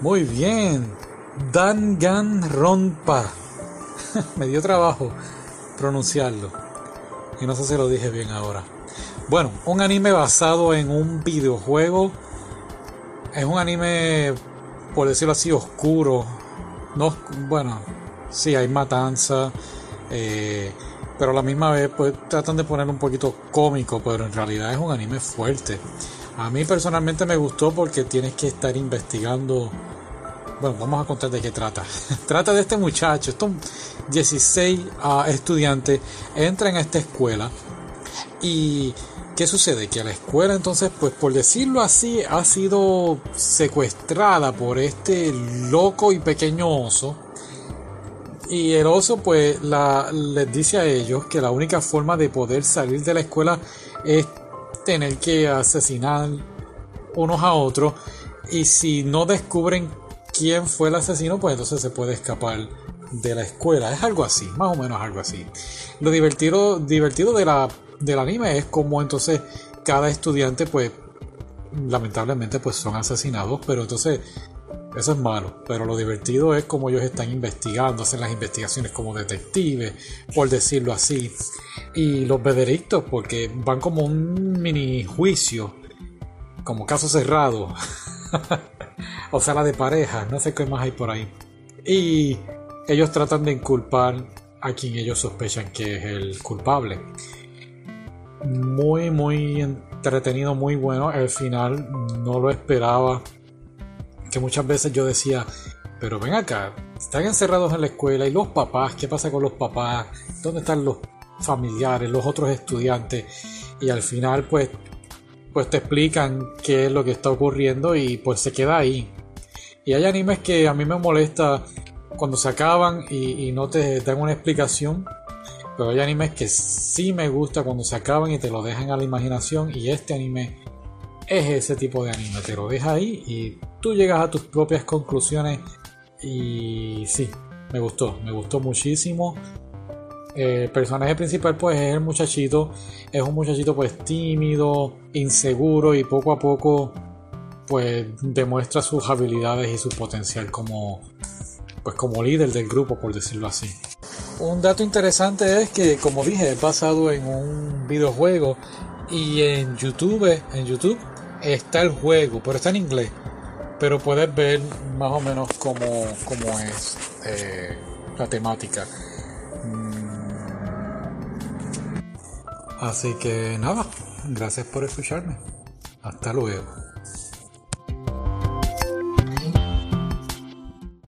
Muy bien. Danganronpa. Me dio trabajo pronunciarlo. Y no sé si lo dije bien ahora. Bueno, un anime basado en un videojuego. Es un anime, por decirlo así, oscuro. No, bueno, sí, hay matanza. Eh, pero a la misma vez pues tratan de poner un poquito cómico, pero en realidad es un anime fuerte. A mí personalmente me gustó porque tienes que estar investigando. Bueno, vamos a contar de qué trata. trata de este muchacho, estos 16 uh, estudiantes entran a esta escuela y ¿qué sucede? Que la escuela entonces, pues por decirlo así, ha sido secuestrada por este loco y pequeño oso y el oso pues la, les dice a ellos que la única forma de poder salir de la escuela es tener que asesinar unos a otros. Y si no descubren quién fue el asesino, pues entonces se puede escapar de la escuela. Es algo así, más o menos algo así. Lo divertido, divertido de la, del anime es como entonces cada estudiante pues lamentablemente pues son asesinados, pero entonces eso es malo, pero lo divertido es como ellos están investigando, hacen las investigaciones como detectives, por decirlo así. Y los veredictos, porque van como un mini juicio, como caso cerrado, o sea, la de pareja, no sé qué más hay por ahí. Y ellos tratan de inculpar a quien ellos sospechan que es el culpable. Muy, muy entretenido, muy bueno. El final no lo esperaba que muchas veces yo decía, pero ven acá, están encerrados en la escuela y los papás, ¿qué pasa con los papás? ¿Dónde están los familiares, los otros estudiantes? Y al final pues, pues te explican qué es lo que está ocurriendo y pues se queda ahí. Y hay animes que a mí me molesta cuando se acaban y, y no te dan una explicación. Pero hay animes que sí me gusta cuando se acaban y te lo dejan a la imaginación. Y este anime es ese tipo de anime. Te lo deja ahí y tú llegas a tus propias conclusiones. Y sí, me gustó, me gustó muchísimo. El personaje principal pues es el muchachito, es un muchachito pues tímido, inseguro y poco a poco pues demuestra sus habilidades y su potencial como pues como líder del grupo por decirlo así. Un dato interesante es que como dije es basado en un videojuego y en YouTube, en YouTube está el juego, pero está en inglés. Pero puedes ver más o menos cómo, cómo es eh, la temática. Mm. Así que nada, gracias por escucharme. Hasta luego.